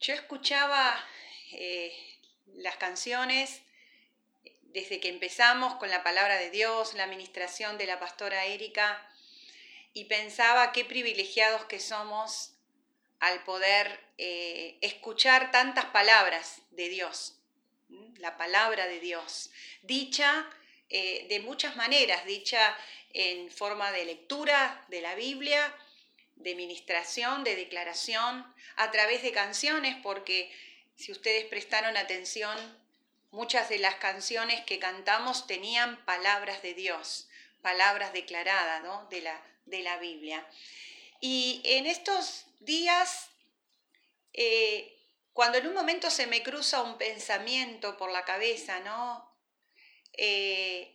Yo escuchaba eh, las canciones desde que empezamos con la palabra de Dios, la administración de la pastora Erika, y pensaba qué privilegiados que somos al poder eh, escuchar tantas palabras de Dios, la palabra de Dios, dicha eh, de muchas maneras, dicha en forma de lectura de la Biblia, de ministración, de declaración, a través de canciones, porque si ustedes prestaron atención, muchas de las canciones que cantamos tenían palabras de Dios, palabras declaradas de, la, de la Biblia. Y en estos días, eh, cuando en un momento se me cruza un pensamiento por la cabeza, ¿no? Eh,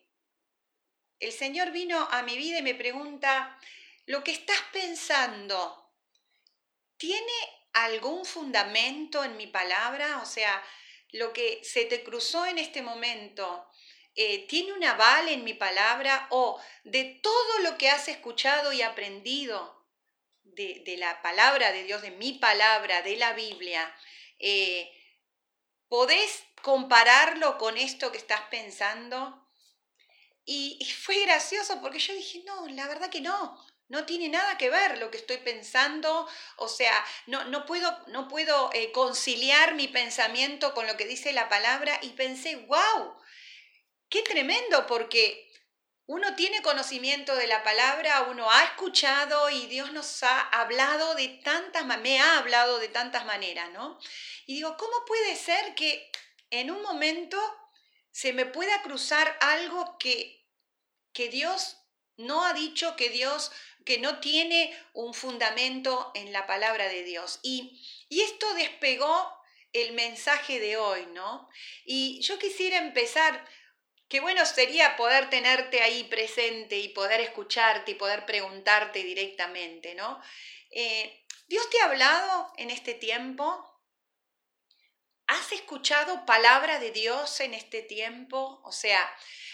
el Señor vino a mi vida y me pregunta, ¿lo que estás pensando tiene algún fundamento en mi palabra? O sea, lo que se te cruzó en este momento, eh, ¿tiene un aval en mi palabra? ¿O de todo lo que has escuchado y aprendido de, la palabra de Dios, de mi palabra, de la Biblia, eh, ¿podés compararlo con esto que estás pensando? Y, fue gracioso porque yo dije, no, la verdad que no, no tiene nada que ver lo que estoy pensando, o sea, no, no puedo, no puedo eh, conciliar mi pensamiento con lo que dice la palabra y pensé, wow, qué tremendo, porque uno tiene conocimiento de la palabra, uno ha escuchado y Dios nos ha hablado de tantas, me ha hablado de tantas maneras, ¿no? Y digo, ¿cómo puede ser que en un momento se me pueda cruzar algo que, que Dios no ha dicho, que Dios, que no tiene un fundamento en la palabra de Dios. Y, y esto despegó el mensaje de hoy, ¿no? Y yo quisiera empezar, qué bueno sería poder tenerte ahí presente y poder escucharte y poder preguntarte directamente, ¿no? Eh, ¿Dios te ha hablado en este tiempo? ¿Has escuchado palabra de Dios en este tiempo? O sea,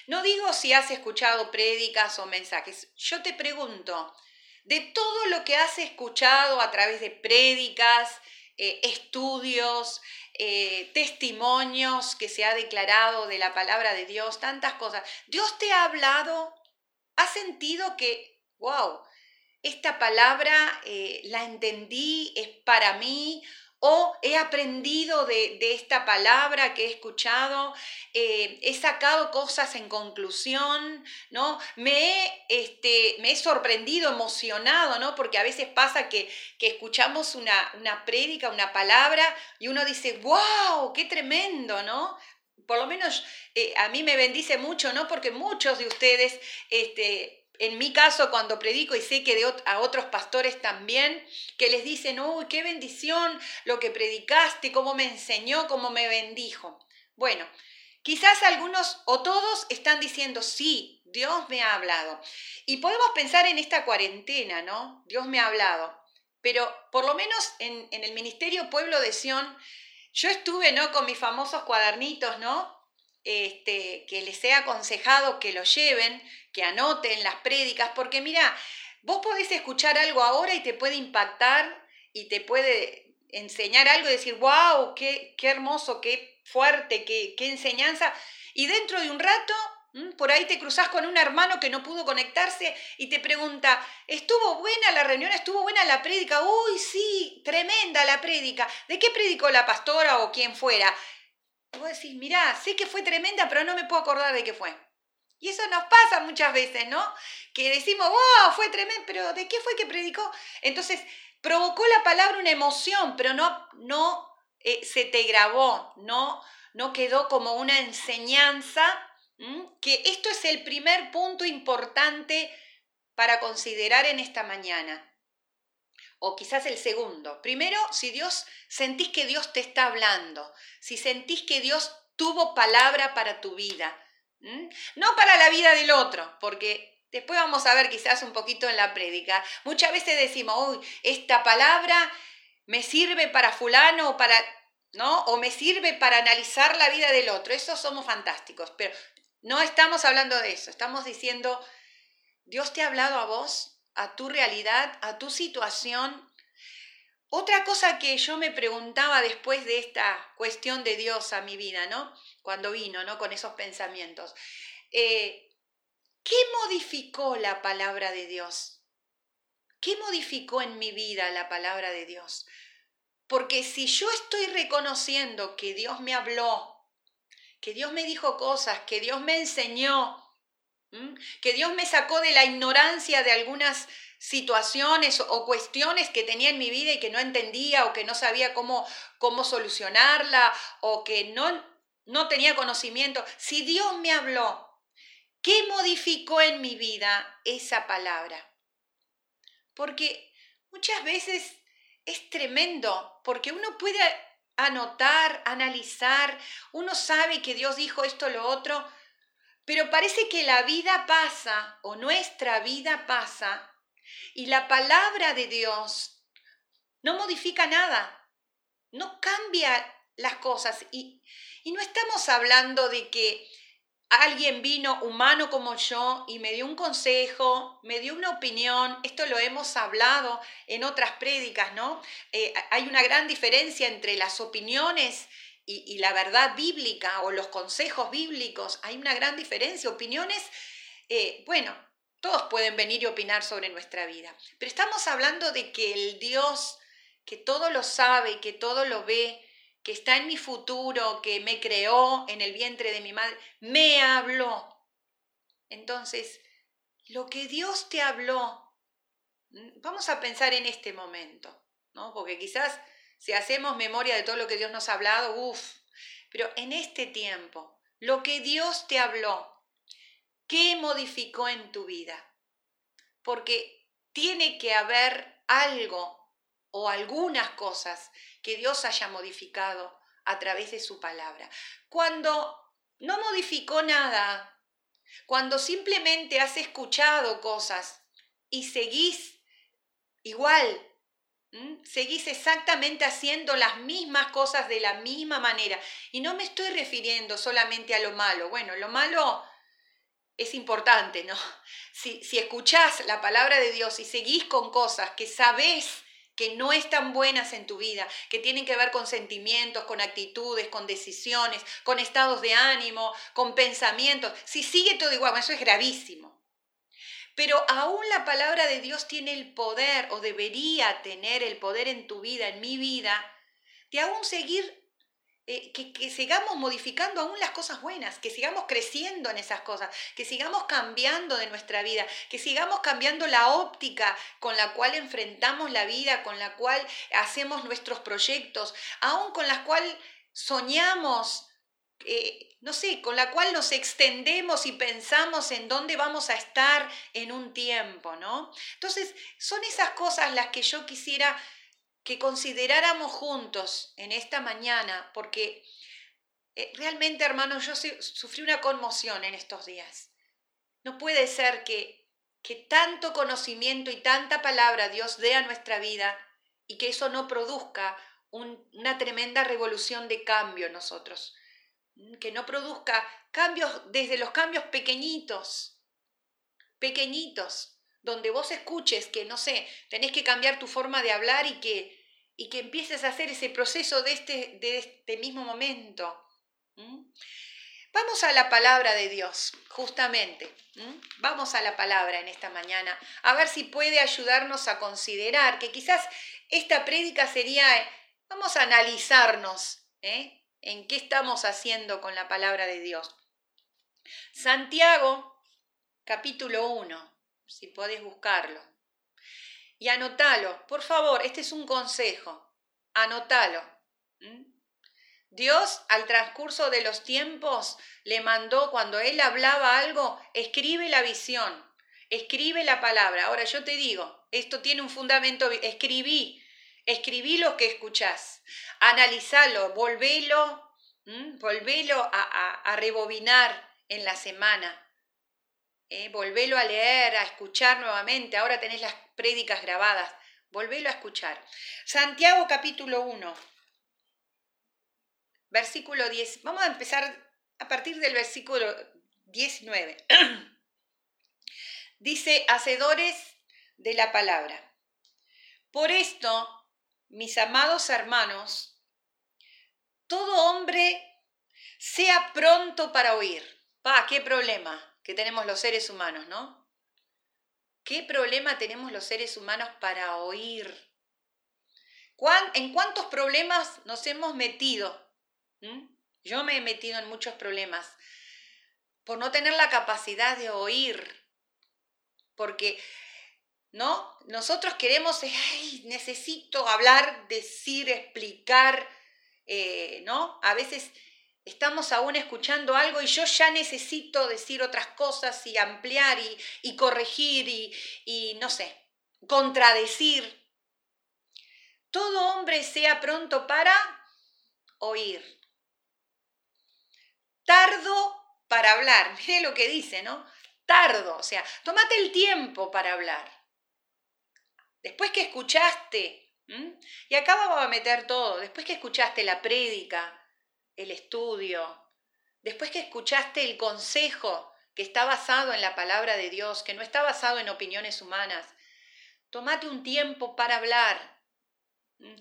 no digo si has escuchado prédicas o mensajes, yo te pregunto, de todo lo que has escuchado a través de prédicas, eh, estudios, eh, testimonios que se ha declarado de la palabra de Dios, tantas cosas, ¿Dios te ha hablado? ¿Has sentido que, wow, esta palabra eh, la entendí, es para mí? O he aprendido de, esta palabra que he escuchado, eh, he sacado cosas en conclusión, ¿no? Me he, este, me he sorprendido, emocionado, ¿no? Porque a veces pasa que, escuchamos una, una prédica, una palabra, y uno dice, wow, qué tremendo, ¿no? Por lo menos eh, a mí me bendice mucho, ¿no? Porque muchos de ustedes este, en mi caso cuando predico y sé que de, a otros pastores también, que les dicen, uy, qué bendición lo que predicaste, cómo me enseñó, cómo me bendijo. Bueno, quizás algunos o todos están diciendo, sí, Dios me ha hablado. Y podemos pensar en esta cuarentena, ¿no? Dios me ha hablado. Pero por lo menos en, en el Ministerio Pueblo de Sion, yo estuve, ¿no? Con mis famosos cuadernitos, ¿no? Este, que les he aconsejado que lo lleven, que anoten las prédicas, porque mira, vos podés escuchar algo ahora y te puede impactar y te puede enseñar algo y decir, wow, qué, qué hermoso, qué fuerte, qué, qué enseñanza. Y dentro de un rato, por ahí te cruzas con un hermano que no pudo conectarse y te pregunta, ¿estuvo buena la reunión? ¿Estuvo buena la prédica? Uy, sí, tremenda la prédica. ¿De qué predicó la pastora o quien fuera? Vos decís, mirá, sé que fue tremenda, pero no me puedo acordar de qué fue. Y eso nos pasa muchas veces, ¿no? Que decimos, wow, fue tremendo, pero ¿de qué fue que predicó? Entonces, provocó la palabra una emoción, pero no, no eh, se te grabó, no, no quedó como una enseñanza, que esto es el primer punto importante para considerar en esta mañana o quizás el segundo. Primero, si Dios sentís que Dios te está hablando, si sentís que Dios tuvo palabra para tu vida, no para la vida del otro, porque después vamos a ver quizás un poquito en la prédica. Muchas veces decimos, uy, esta palabra me sirve para fulano o para, ¿no? O me sirve para analizar la vida del otro. Eso somos fantásticos, pero no estamos hablando de eso. Estamos diciendo, Dios te ha hablado a vos a tu realidad, a tu situación. otra cosa que yo me preguntaba después de esta cuestión de Dios a mi vida, ¿no? Cuando vino, ¿no? Con esos pensamientos. Eh, ¿Qué modificó la palabra de Dios? ¿Qué modificó en mi vida la palabra de Dios? Porque si yo estoy reconociendo que Dios me habló, que Dios me dijo cosas, que Dios me enseñó, que Dios me sacó de la ignorancia de algunas situaciones o cuestiones que tenía en mi vida y que no entendía o que no sabía cómo, cómo solucionarla o que no, no tenía conocimiento. Si Dios me habló, ¿qué modificó en mi vida esa palabra? Porque muchas veces es tremendo, porque uno puede anotar, analizar, uno sabe que Dios dijo esto, lo otro, pero parece que la vida pasa o nuestra vida pasa y la palabra de Dios no modifica nada, no cambia las cosas. Y, y no estamos hablando de que alguien vino humano como yo y me dio un consejo, me dio una opinión, esto lo hemos hablado en otras prédicas, ¿no? Eh, hay una gran diferencia entre las opiniones y, la verdad bíblica o los consejos bíblicos, hay una gran diferencia. Opiniones, eh, bueno, todos pueden venir y opinar sobre nuestra vida, pero estamos hablando de que el Dios que todo lo sabe, que todo lo ve, que está en mi futuro, que me creó en el vientre de mi madre, me habló. Entonces, lo que Dios te habló, mm, vamos a pensar en este momento, ¿no? Porque quizás si hacemos memoria de todo lo que Dios nos ha hablado, uff, pero en este tiempo, lo que Dios te habló, ¿qué modificó en tu vida? Porque tiene que haber algo o algunas cosas que Dios haya modificado a través de su palabra. Cuando no modificó nada, cuando simplemente has escuchado cosas y seguís igual, seguís exactamente haciendo las mismas cosas de la misma manera. Y no me estoy refiriendo solamente a lo malo. Bueno, lo malo es importante, ¿no? Si, si escuchás la palabra de Dios y seguís con cosas que sabés que no están buenas en tu vida, que tienen que ver con sentimientos, con actitudes, con decisiones, con estados de ánimo, con pensamientos. Si sigue todo igual, eso es gravísimo. Pero aún la palabra de Dios tiene el poder, o debería tener el poder en tu vida, en mi vida, de aún seguir eh, que, sigamos modificando aún las cosas buenas, que sigamos creciendo en esas cosas, que sigamos cambiando de nuestra vida, que sigamos cambiando la óptica con la cual enfrentamos la vida, con la cual hacemos nuestros proyectos, aún con la cual soñamos. Eh, no sé, con la cual nos extendemos y pensamos en dónde vamos a estar en un tiempo, ¿no? Entonces, son esas cosas las que yo quisiera que consideráramos juntos en esta mañana, porque eh, realmente, hermanos, yo sufrí una conmoción en estos días. No puede ser que, que tanto conocimiento y tanta palabra Dios dé a nuestra vida y que eso no produzca una tremenda revolución de cambio en nosotros. Que no produzca cambios desde los cambios pequeñitos, pequeñitos, donde vos escuches que, no sé, tenés que cambiar tu forma de hablar y que y que empieces a hacer ese proceso de este, de este mismo momento. Vamos a la palabra de Dios, justamente. Vamos a la palabra en esta mañana, a ver si puede ayudarnos a considerar que quizás esta prédica sería, vamos a analizarnos ¿eh? En qué estamos haciendo con la palabra de Dios. Santiago, capítulo 1, si podés buscarlo y anótalo. Por favor, este es un consejo. Anótalo. Dios al transcurso de los tiempos le mandó, cuando Él hablaba algo, escribe la visión, escribe la palabra. Ahora yo te digo, esto tiene un fundamento, escribí, escribí lo que escuchás, analizalo, volvelo, volvelo a, a, a rebobinar en la semana. ¿eh? volvelo a leer, a escuchar nuevamente, ahora tenés las prédicas grabadas, volvelo a escuchar. Santiago capítulo 1, versículo 10, vamos a empezar a partir del versículo 19. Dice, hacedores de la palabra. Por esto mis amados hermanos, todo hombre sea pronto para oír. Pa, qué problema que tenemos los seres humanos, ¿no? ¿Qué problema tenemos los seres humanos para oír? ¿En cuántos problemas nos hemos metido? ¿Mm? Yo me he metido en muchos problemas por no tener la capacidad de oír, porque ¿no? Nosotros queremos, ay, necesito hablar, decir, explicar, eh, ¿no? A veces estamos aún escuchando algo y yo ya necesito decir otras cosas y ampliar y, corregir y, y, no sé, contradecir. Todo hombre sea pronto para oír. Tardo para hablar. Mire lo que dice, ¿no? Tardo, o sea, tómate el tiempo para hablar. Después que escuchaste, y acá vamos a meter todo, después que escuchaste la prédica, el estudio, después que escuchaste el consejo que está basado en la palabra de Dios, que no está basado en opiniones humanas, tomate un tiempo para hablar,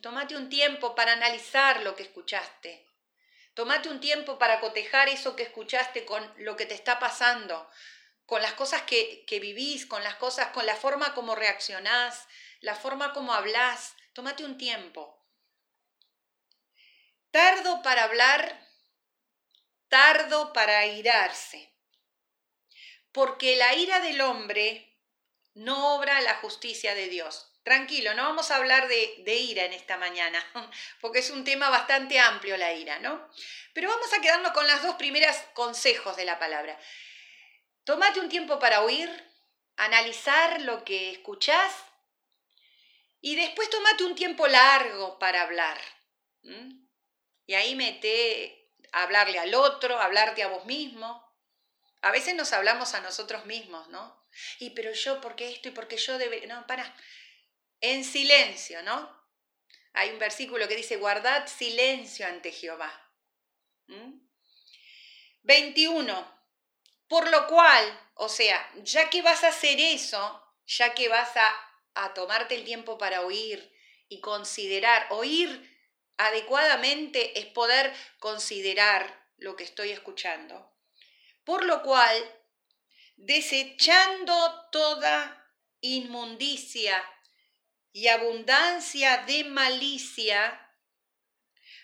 tomate un tiempo para analizar lo que escuchaste, tomate un tiempo para cotejar eso que escuchaste con lo que te está pasando, con las cosas que, que vivís, con las cosas, con la forma como reaccionás, la forma como hablas, tómate un tiempo. Tardo para hablar, tardo para airarse, porque la ira del hombre no obra la justicia de Dios. Tranquilo, no vamos a hablar de, de, ira en esta mañana, porque es un tema bastante amplio la ira, ¿no? Pero vamos a quedarnos con las dos primeras consejos de la palabra. Tómate un tiempo para oír, analizar lo que escuchás y después tomate un tiempo largo para hablar. Y ahí mete hablarle al otro, hablarte a vos mismo. A veces nos hablamos a nosotros mismos, ¿no? Y pero yo, ¿por qué esto? Y porque yo debe... No, para. En silencio, ¿no? Hay un versículo que dice, guardad silencio ante Jehová. 21. Por lo cual, o sea, ya que vas a hacer eso, ya que vas a a tomarte el tiempo para oír y considerar. Oír adecuadamente es poder considerar lo que estoy escuchando. Por lo cual, desechando toda inmundicia y abundancia de malicia,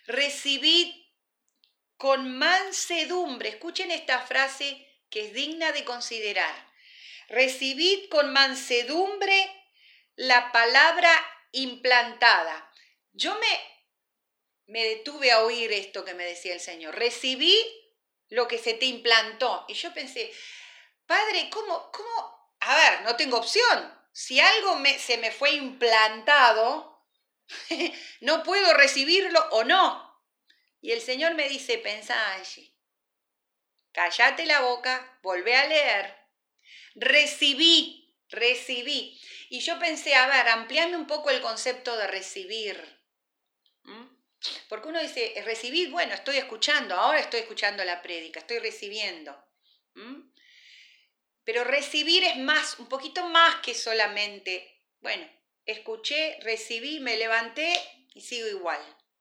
recibid con mansedumbre, escuchen esta frase que es digna de considerar, recibid con mansedumbre la palabra implantada. Yo me, me detuve a oír esto que me decía el Señor. Recibí lo que se te implantó. Y yo pensé, Padre, ¿cómo? cómo? A ver, no tengo opción. Si algo se me fue implantado, no puedo recibirlo o no. Y el Señor me dice, pensá allí. Cállate la boca, volvé a leer. Recibí recibí. Y yo pensé, a ver, ampliame un poco el concepto de recibir. Porque uno dice, recibir, bueno, estoy escuchando, ahora estoy escuchando la prédica, estoy recibiendo. Pero recibir es más, un poquito más que solamente, bueno, escuché, recibí, me levanté y sigo igual,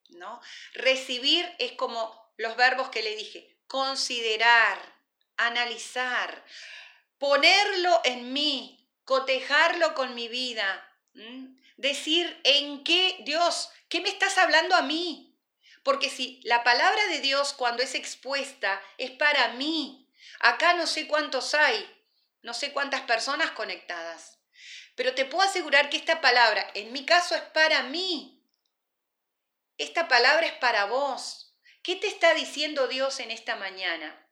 ¿no? Recibir es como los verbos que le dije, considerar, analizar, ponerlo en mí, cotejarlo con mi vida, decir en qué, Dios, ¿qué me estás hablando a mí? Porque si la palabra de Dios cuando es expuesta es para mí, acá no sé cuántos hay, no sé cuántas personas conectadas, pero te puedo asegurar que esta palabra, en mi caso, es para mí. Esta palabra es para vos. ¿Qué te está diciendo Dios en esta mañana?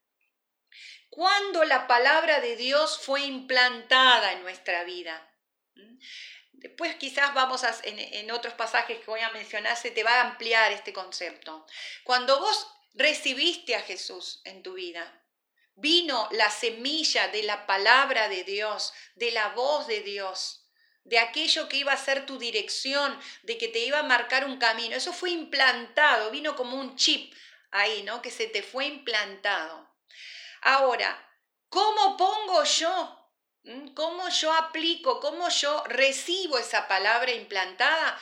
Cuando la palabra de Dios fue implantada en nuestra vida. ¿Mm? Después quizás vamos a, en, en otros pasajes que voy a mencionar, se te va a ampliar este concepto. Cuando vos recibiste a Jesús en tu vida, vino la semilla de la palabra de Dios, de la voz de Dios, de aquello que iba a ser tu dirección, de que te iba a marcar un camino. Eso fue implantado, vino como un chip ahí, ¿no? Que se te fue implantado. Ahora, ¿cómo pongo yo? ¿Mm? ¿Cómo yo aplico? ¿Cómo yo recibo esa palabra implantada?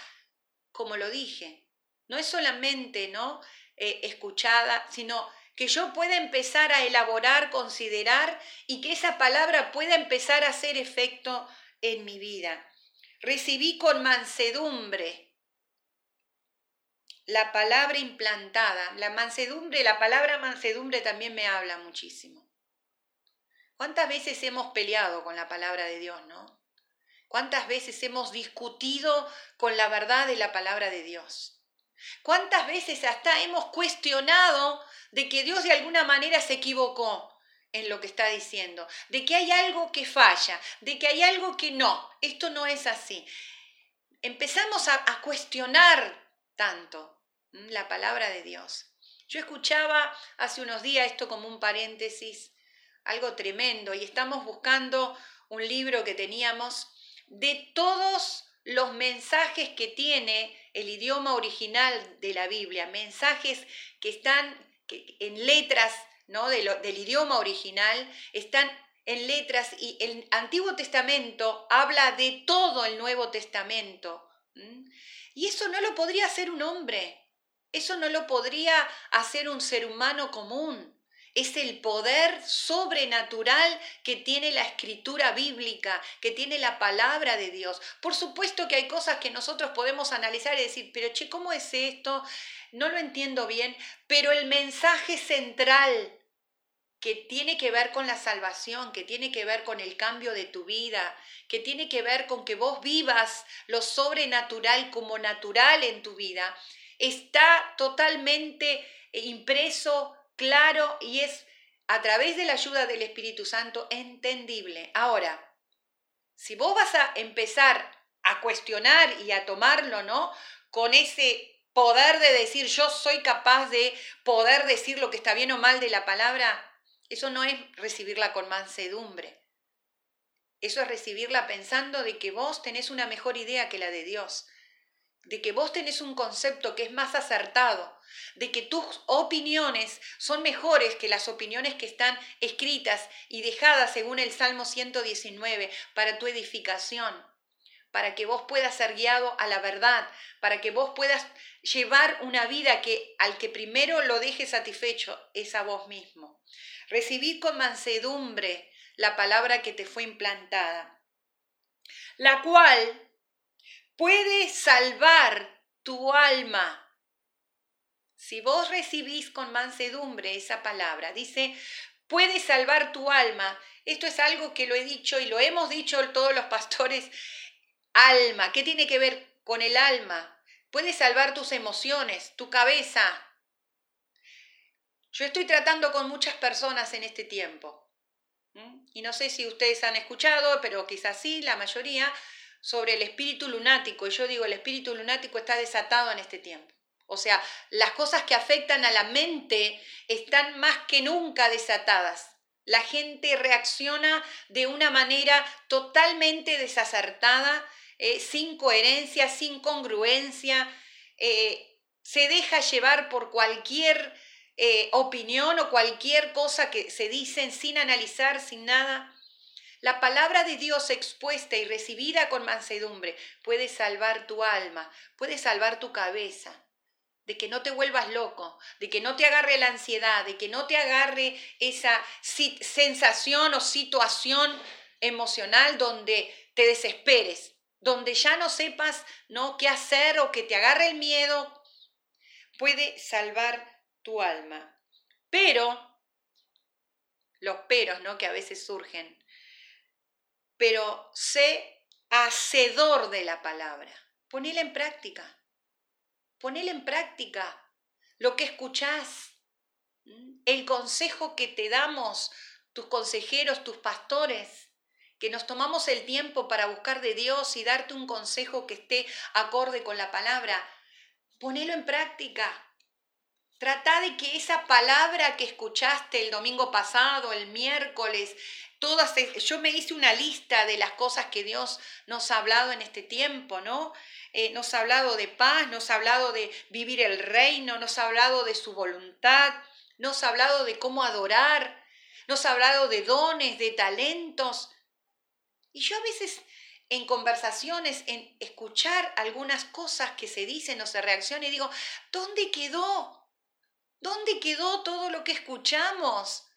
como lo dije. No es solamente ¿no? Eh, escuchada, sino que yo pueda empezar a elaborar, considerar y que esa palabra pueda empezar a hacer efecto en mi vida. Recibí con mansedumbre la palabra implantada. La mansedumbre, la palabra mansedumbre también me habla muchísimo. ¿Cuántas veces hemos peleado con la palabra de Dios, no? ¿Cuántas veces hemos discutido con la verdad de la palabra de Dios? ¿Cuántas veces hasta hemos cuestionado de que Dios de alguna manera se equivocó en lo que está diciendo? De que hay algo que falla, de que hay algo que no, esto no es así. Empezamos a, cuestionar tanto la palabra de Dios. Yo escuchaba hace unos días esto como un paréntesis, algo tremendo, y estamos buscando un libro que teníamos de todos los mensajes que tiene el idioma original de la Biblia, mensajes que están en letras ¿no? del idioma original, están en letras y el Antiguo Testamento habla de todo el Nuevo Testamento. Y eso no lo podría hacer un hombre, eso no lo podría hacer un ser humano común es el poder sobrenatural que tiene la escritura bíblica, que tiene la palabra de Dios. Por supuesto que hay cosas que nosotros podemos analizar y decir, pero che, ¿cómo es esto? No lo entiendo bien, pero el mensaje central que tiene que ver con la salvación, que tiene que ver con el cambio de tu vida, que tiene que ver con que vos vivas lo sobrenatural como natural en tu vida, está totalmente impreso claro y es a través de la ayuda del Espíritu Santo entendible. Ahora, si vos vas a empezar a cuestionar y a tomarlo, ¿no? Con ese poder de decir yo soy capaz de poder decir lo que está bien o mal de la palabra, eso no es recibirla con mansedumbre. Eso es recibirla pensando de que vos tenés una mejor idea que la de Dios, de que vos tenés un concepto que es más acertado, de que tus opiniones son mejores que las opiniones que están escritas y dejadas según el Salmo 119 para tu edificación, para que vos puedas ser guiado a la verdad, para que vos puedas llevar una vida que al que primero lo deje satisfecho es a vos mismo. Recibir con mansedumbre la palabra que te fue implantada, la cual puede salvar tu alma si vos recibís con mansedumbre esa palabra, dice, puede salvar tu alma. Esto es algo que lo he dicho y lo hemos dicho todos los pastores. Alma, ¿qué tiene que ver con el alma? Puede salvar tus emociones, tu cabeza. Yo estoy tratando con muchas personas en este tiempo. Y no sé si ustedes han escuchado, pero quizás sí, la mayoría, sobre el espíritu lunático. Y yo digo, el espíritu lunático está desatado en este tiempo. O sea, las cosas que afectan a la mente están más que nunca desatadas. La gente reacciona de una manera totalmente desacertada, eh, sin coherencia, sin congruencia, eh, se deja llevar por cualquier eh, opinión o cualquier cosa que se dicen sin analizar, sin nada. La palabra de Dios expuesta y recibida con mansedumbre puede salvar tu alma, puede salvar tu cabeza de que no te vuelvas loco, de que no te agarre la ansiedad, de que no te agarre esa sensación o situación emocional donde te desesperes, donde ya no sepas ¿no? qué hacer o que te agarre el miedo, puede salvar tu alma. Pero, los peros ¿no? que a veces surgen, pero sé hacedor de la palabra, ponela en práctica. Ponele en práctica lo que escuchás, el consejo que te damos, tus consejeros, tus pastores, que nos tomamos el tiempo para buscar de Dios y darte un consejo que esté acorde con la palabra. Ponelo en práctica. Trata de que esa palabra que escuchaste el domingo pasado, el miércoles, todas, yo me hice una lista de las cosas que Dios nos ha hablado en este tiempo, ¿no? Eh, nos ha hablado de paz, nos ha hablado de vivir el reino, nos ha hablado de su voluntad, nos ha hablado de cómo adorar, nos ha hablado de dones, de talentos. Y yo a veces en conversaciones, en escuchar algunas cosas que se dicen o se reaccionan digo, ¿dónde quedó? ¿Dónde quedó todo lo que escuchamos?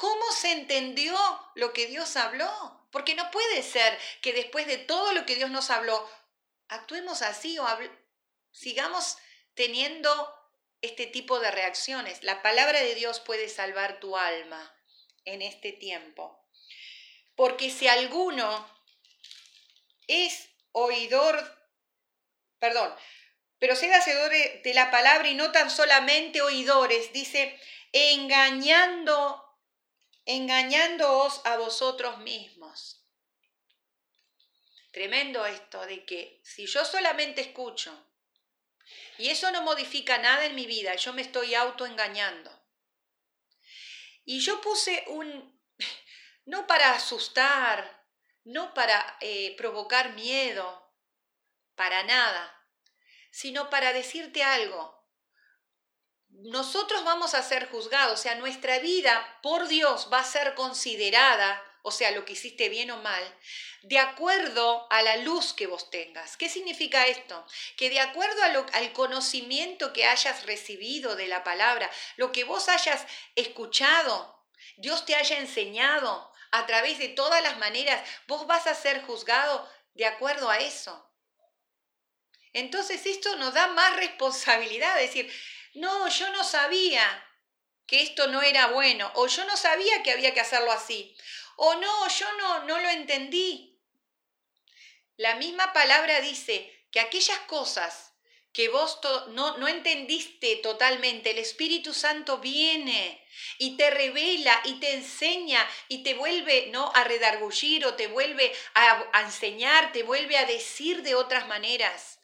¿Cómo se entendió lo que Dios habló? Porque no puede ser que después de todo lo que Dios nos habló, actuemos así o sigamos teniendo este tipo de reacciones. La palabra de Dios puede salvar tu alma en este tiempo. Porque si alguno es oidor, perdón, pero sea hacedor de la palabra y no tan solamente oidores, dice, engañando, engañándoos a vosotros mismos. Tremendo esto de que si yo solamente escucho y eso no modifica nada en mi vida, yo me estoy autoengañando. Y yo puse un, no para asustar, no para eh, provocar miedo, para nada, sino para decirte algo. Nosotros vamos a ser juzgados, o sea, nuestra vida por Dios va a ser considerada o sea, lo que hiciste bien o mal, de acuerdo a la luz que vos tengas. ¿Qué significa esto? Que de acuerdo al conocimiento que hayas recibido de la palabra, lo que vos hayas escuchado, Dios te haya enseñado a través de todas las maneras, vos vas a ser juzgado de acuerdo a eso. Entonces esto nos da más responsabilidad, decir, no, yo no sabía que esto no era bueno, o yo no sabía que había que hacerlo así, o no, yo no, no lo entendí. La misma palabra dice que aquellas cosas que vos no, no entendiste totalmente, el Espíritu Santo viene y te revela y te enseña y te vuelve ¿no? a redargullir o te vuelve a, enseñar, te vuelve a decir de otras maneras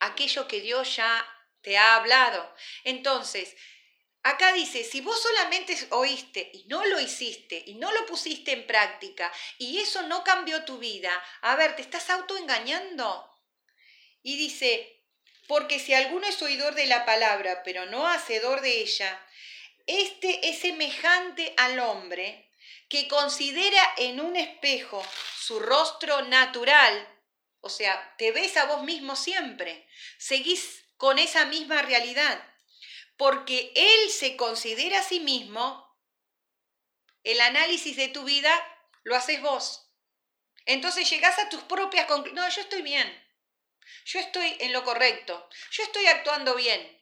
aquello que Dios ya te ha hablado. Entonces, Acá dice, si vos solamente oíste y no lo hiciste y no lo pusiste en práctica y eso no cambió tu vida, a ver, te estás autoengañando. Y dice, porque si alguno es oidor de la palabra, pero no hacedor de ella, este es semejante al hombre que considera en un espejo su rostro natural, o sea, te ves a vos mismo siempre, seguís con esa misma realidad porque él se considera a sí mismo, el análisis de tu vida lo haces vos. Entonces llegás a tus propias conclusiones. No, yo estoy bien. Yo estoy en lo correcto. Yo estoy actuando bien.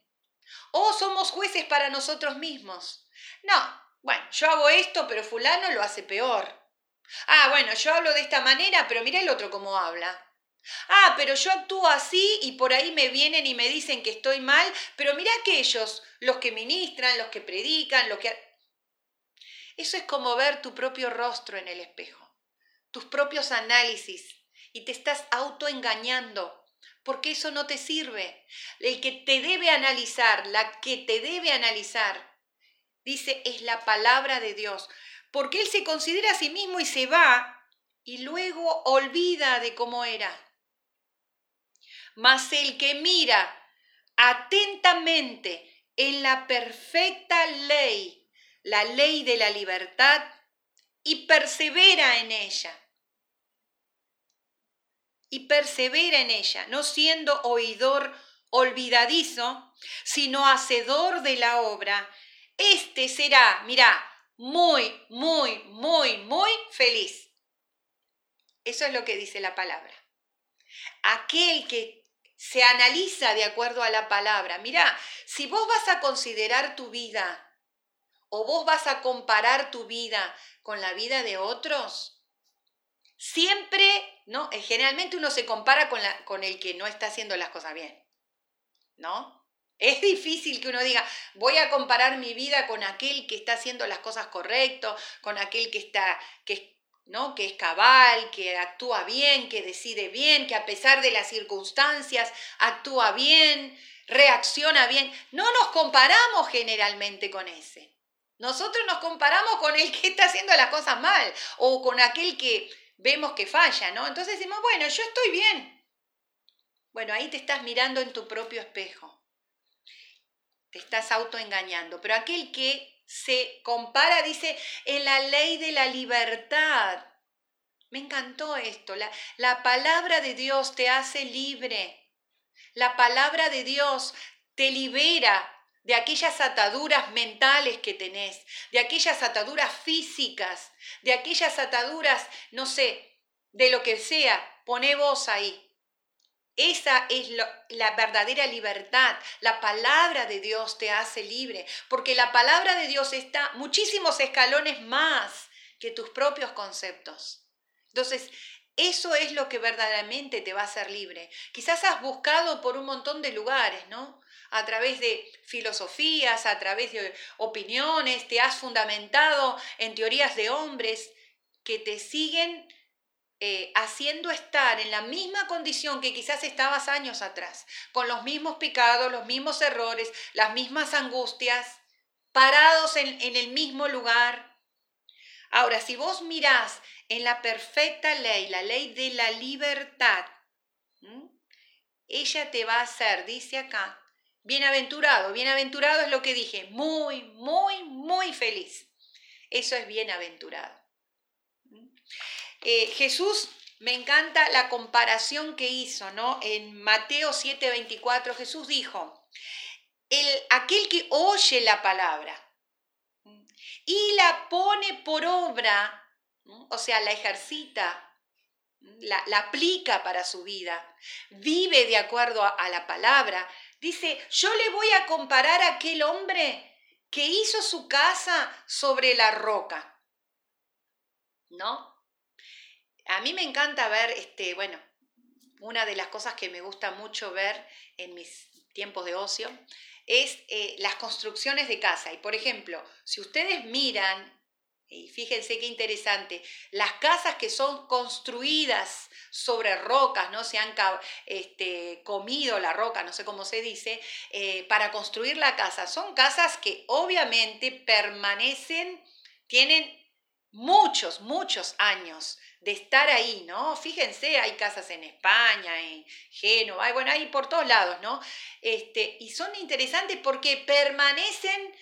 O somos jueces para nosotros mismos. No, bueno, yo hago esto, pero fulano lo hace peor. Ah, bueno, yo hablo de esta manera, pero mira el otro cómo habla. Ah, pero yo actúo así y por ahí me vienen y me dicen que estoy mal, pero mira que ellos, los que ministran, los que predican, los que... Eso es como ver tu propio rostro en el espejo, tus propios análisis, y te estás autoengañando, porque eso no te sirve. El que te debe analizar, la que te debe analizar, dice, es la palabra de Dios, porque Él se considera a sí mismo y se va y luego olvida de cómo era. Mas el que mira atentamente en la perfecta ley, la ley de la libertad, y persevera en ella. Y persevera en ella, no siendo oidor olvidadizo, sino hacedor de la obra, este será, mira, muy, muy, muy, muy feliz. Eso es lo que dice la palabra. Aquel que se analiza de acuerdo a la palabra. Mira, si vos vas a considerar tu vida o vos vas a comparar tu vida con la vida de otros, siempre, ¿no? Eh, generalmente uno se compara con, la, con el que no está haciendo las cosas bien, ¿no? Es difícil que uno diga, voy a comparar mi vida con aquel que está haciendo las cosas correcto, con aquel que está, que, ¿no? que es cabal, que actúa bien, que decide bien, que a pesar de las circunstancias actúa bien, reacciona bien. No nos comparamos generalmente con ese. Nosotros nos comparamos con el que está haciendo las cosas mal o con aquel que vemos que falla, ¿no? Entonces decimos, bueno, yo estoy bien. Bueno, ahí te estás mirando en tu propio espejo. Te estás autoengañando. Pero aquel que se compara, dice, en la ley de la libertad. Me encantó esto. La, la palabra de Dios te hace libre. La palabra de Dios te libera de aquellas ataduras mentales que tenés, de aquellas ataduras físicas, de aquellas ataduras, no sé, de lo que sea, pone vos ahí. Esa es la verdadera libertad. La palabra de Dios te hace libre, porque la palabra de Dios está muchísimos escalones más que tus propios conceptos. Entonces, eso es lo que verdaderamente te va a hacer libre. Quizás has buscado por un montón de lugares, ¿no? A través de filosofías, a través de opiniones, te has fundamentado en teorías de hombres que te siguen eh, haciendo estar en la misma condición que quizás estabas años atrás, con los mismos pecados, los mismos errores, las mismas angustias, parados en, en el mismo lugar. Ahora, si vos mirás en la perfecta ley, la ley de la libertad, ella te va a hacer, dice acá, bienaventurado. Bienaventurado es lo que dije, muy, muy, muy feliz. Eso es bienaventurado. Eh, Jesús, me encanta la comparación que hizo, ¿no? En Mateo 7:24 Jesús dijo, el, aquel que oye la palabra y la pone por obra, o sea, la ejercita, la, aplica para su vida, vive de acuerdo a, la palabra. Dice, yo le voy a comparar a aquel hombre que hizo su casa sobre la roca. ¿No? A mí me encanta ver, este, bueno, una de las cosas que me gusta mucho ver en mis tiempos de ocio es eh, las construcciones de casa. Y por ejemplo, si ustedes miran y fíjense qué interesante, las casas que son construidas sobre rocas, ¿no? Se han este, comido la roca, no sé cómo se dice, eh, para construir la casa. Son casas que obviamente permanecen, tienen muchos, muchos años de estar ahí, ¿no? Fíjense, hay casas en España, en Génova, bueno, hay por todos lados, ¿no? Este, y son interesantes porque permanecen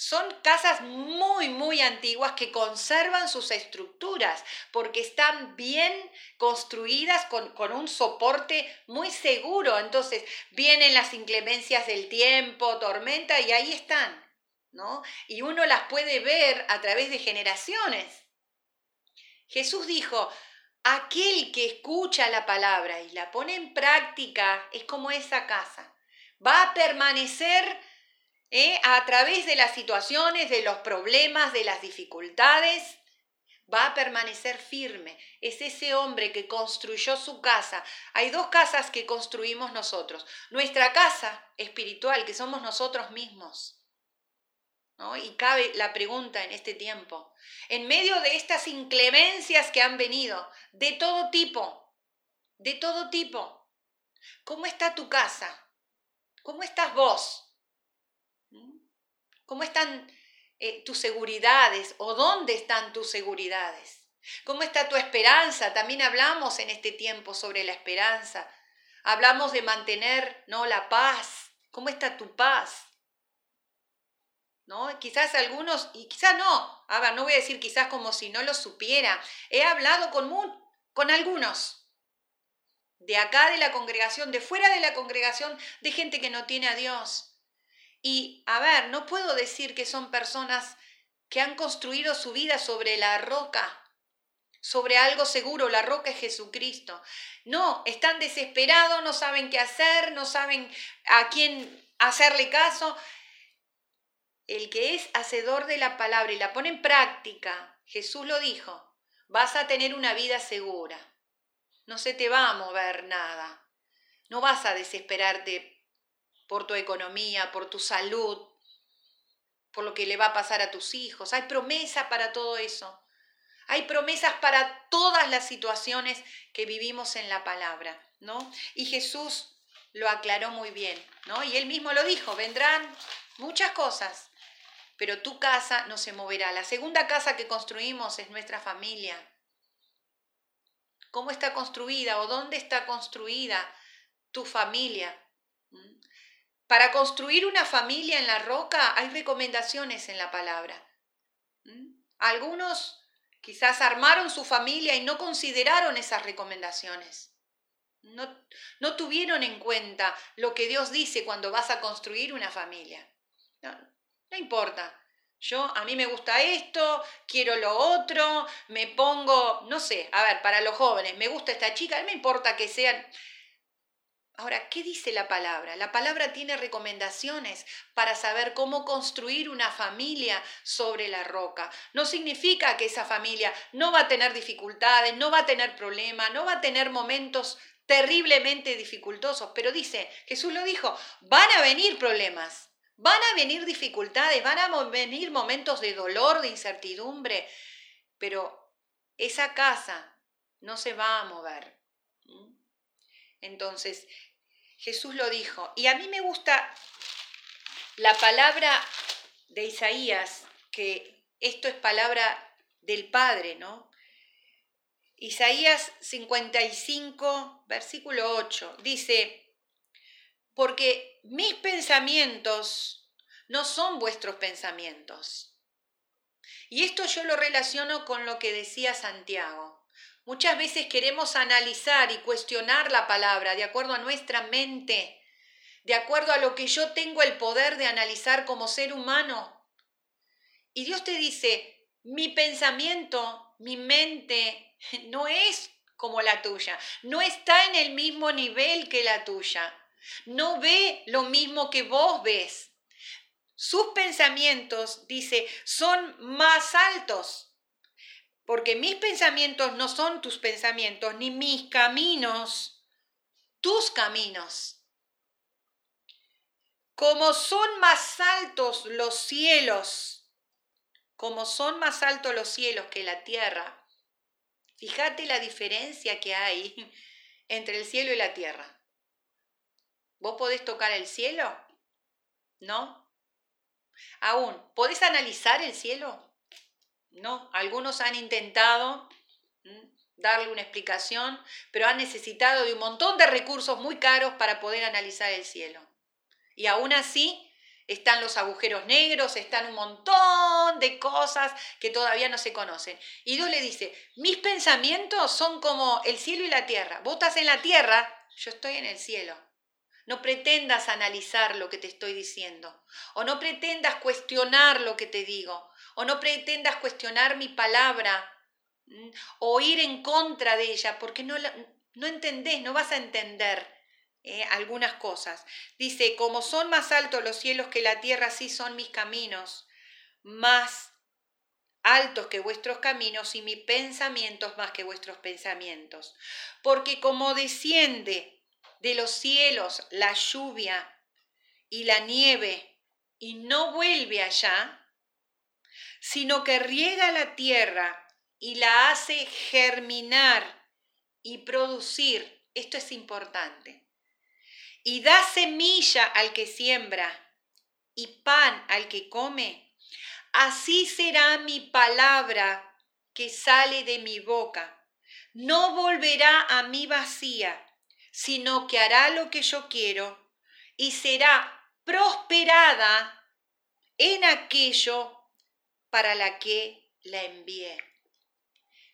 son casas muy, muy antiguas que conservan sus estructuras porque están bien construidas con, un soporte muy seguro. Entonces vienen las inclemencias del tiempo, tormenta y ahí están, ¿no? Y uno las puede ver a través de generaciones. Jesús dijo, aquel que escucha la palabra y la pone en práctica es como esa casa. Va a permanecer ¿eh? a través de las situaciones, de los problemas, de las dificultades, va a permanecer firme. Es ese hombre que construyó su casa. Hay dos casas que construimos nosotros. Nuestra casa espiritual, que somos nosotros mismos. Y cabe la pregunta en este tiempo. En medio de estas inclemencias que han venido, de todo tipo, de todo tipo, ¿cómo está tu casa? ¿Cómo estás vos? ¿Cómo están eh, tus seguridades o dónde están tus seguridades? ¿Cómo está tu esperanza? También hablamos en este tiempo sobre la esperanza. Hablamos de mantener ¿no? la paz. ¿Cómo está tu paz? Quizás algunos, y quizás no, no voy a decir quizás como si no lo supiera. He hablado con, con algunos de acá de la congregación, de fuera de la congregación, de gente que no tiene a Dios. Y, a ver, no puedo decir que son personas que han construido su vida sobre la roca, sobre algo seguro, la roca es Jesucristo. No, están desesperados, no saben qué hacer, no saben a quién hacerle caso. El que es hacedor de la palabra y la pone en práctica, Jesús lo dijo, vas a tener una vida segura. No se te va a mover nada. No vas a desesperarte por tu economía, por tu salud, por lo que le va a pasar a tus hijos. Hay promesa para todo eso. Hay promesas para todas las situaciones que vivimos en la palabra, ¿no? Y Jesús lo aclaró muy bien, ¿no? Y él mismo lo dijo, vendrán muchas cosas, pero tu casa no se moverá. La segunda casa que construimos es nuestra familia. ¿Cómo está construida o dónde está construida tu familia? Para construir una familia en la roca hay recomendaciones en la palabra. ¿Mm? Algunos Quizás armaron su familia y no consideraron esas recomendaciones. No, no tuvieron en cuenta lo que Dios dice cuando vas a construir una familia. No importa. Yo, a mí me gusta esto, quiero lo otro, me pongo, no sé, a ver, para los jóvenes, me gusta esta chica, no me importa que sean, Ahora, ¿qué dice la palabra? La palabra tiene recomendaciones para saber cómo construir una familia sobre la roca. No significa que esa familia no va a tener dificultades, no va a tener problemas, no va a tener momentos terriblemente dificultosos, pero dice, Jesús lo dijo, van a venir problemas, van a venir dificultades, van a venir momentos de dolor, de incertidumbre, pero esa casa no se va a mover. Entonces, Jesús lo dijo. Y a mí me gusta la palabra de Isaías, que esto es palabra del Padre, ¿no? Isaías 55, versículo 8, dice, porque mis pensamientos no son vuestros pensamientos. Y esto yo lo relaciono con lo que decía Santiago. Muchas veces queremos analizar y cuestionar la palabra de acuerdo a nuestra mente, de acuerdo a lo que yo tengo el poder de analizar como ser humano. Y Dios te dice, mi pensamiento, mi mente no es como la tuya, no está en el mismo nivel que la tuya, no ve lo mismo que vos ves. Sus pensamientos, dice, son más altos porque mis pensamientos no son tus pensamientos, ni mis caminos, tus caminos. Como son más altos los cielos, como son más altos los cielos que la tierra, fíjate la diferencia que hay entre el cielo y la tierra. ¿Vos podés tocar el cielo? ¿No? Aún, ¿podés analizar el cielo? ¿no? Algunos han intentado darle una explicación, pero han necesitado de un montón de recursos muy caros para poder analizar el cielo. Y aún así están los agujeros negros, están un montón de cosas que todavía no se conocen. Y Dios le dice, mis pensamientos son como el cielo y la tierra. Vos estás en la tierra, yo estoy en el cielo. No pretendas analizar lo que te estoy diciendo o no pretendas cuestionar lo que te digo o no pretendas cuestionar mi palabra o ir en contra de ella, porque no, no entendés, no vas a entender eh, algunas cosas. Dice, como son más altos los cielos que la tierra, así son mis caminos, más altos que vuestros caminos y mis pensamientos más que vuestros pensamientos. Porque como desciende de los cielos la lluvia y la nieve y no vuelve allá, sino que riega la tierra y la hace germinar y producir. Esto es importante. Y da semilla al que siembra y pan al que come. Así será mi palabra que sale de mi boca. No volverá a mí vacía, sino que hará lo que yo quiero y será prosperada en aquello para la que la envié.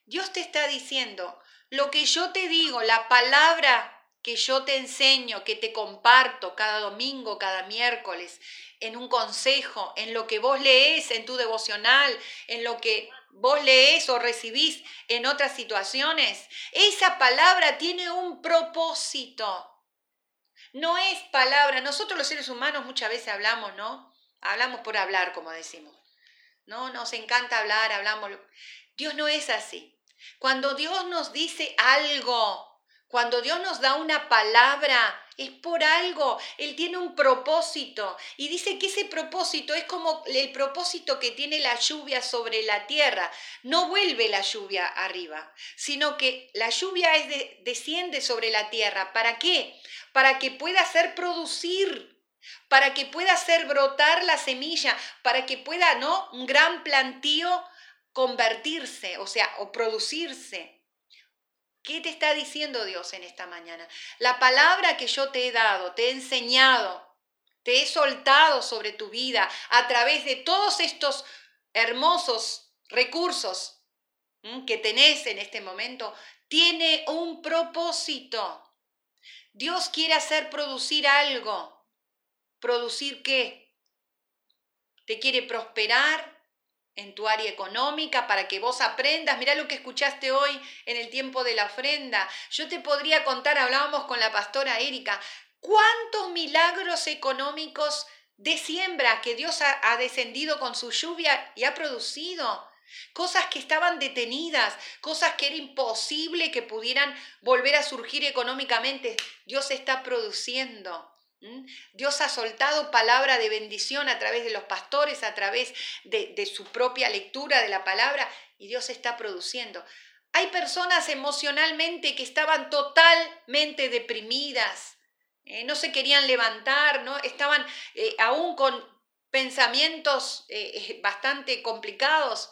Dios te está diciendo, lo que yo te digo, la palabra que yo te enseño, que te comparto cada domingo, cada miércoles, en un consejo, en lo que vos lees en tu devocional, en lo que vos lees o recibís en otras situaciones, esa palabra tiene un propósito. No es palabra, nosotros los seres humanos muchas veces hablamos, ¿no? Hablamos por hablar, como decimos. ¿no? Nos encanta hablar, hablamos. Dios no es así. Cuando Dios nos dice algo, cuando Dios nos da una palabra, es por algo. Él tiene un propósito. Y dice que ese propósito es como el propósito que tiene la lluvia sobre la tierra. No vuelve la lluvia arriba, sino que la lluvia es desciende sobre la tierra. ¿Para qué? Para que pueda hacer producir para que pueda hacer brotar la semilla, para que pueda, ¿no? Un gran plantío convertirse, o sea, o producirse. ¿Qué te está diciendo Dios en esta mañana? La palabra que yo te he dado, te he enseñado, te he soltado sobre tu vida a través de todos estos hermosos recursos que tenés en este momento tiene un propósito. Dios quiere hacer producir algo. ¿Producir qué? Te quiere prosperar en tu área económica para que vos aprendas. Mira lo que escuchaste hoy en el tiempo de la ofrenda. Yo te podría contar, hablábamos con la pastora Erika, cuántos milagros económicos de siembra que Dios ha, descendido con su lluvia y ha producido. Cosas que estaban detenidas, cosas que era imposible que pudieran volver a surgir económicamente. Dios está produciendo. Dios ha soltado palabra de bendición a través de los pastores, a través de, su propia lectura de la palabra, y Dios está produciendo. Hay personas emocionalmente que estaban totalmente deprimidas, eh, no se querían levantar, ¿no? estaban eh, aún con pensamientos eh, bastante complicados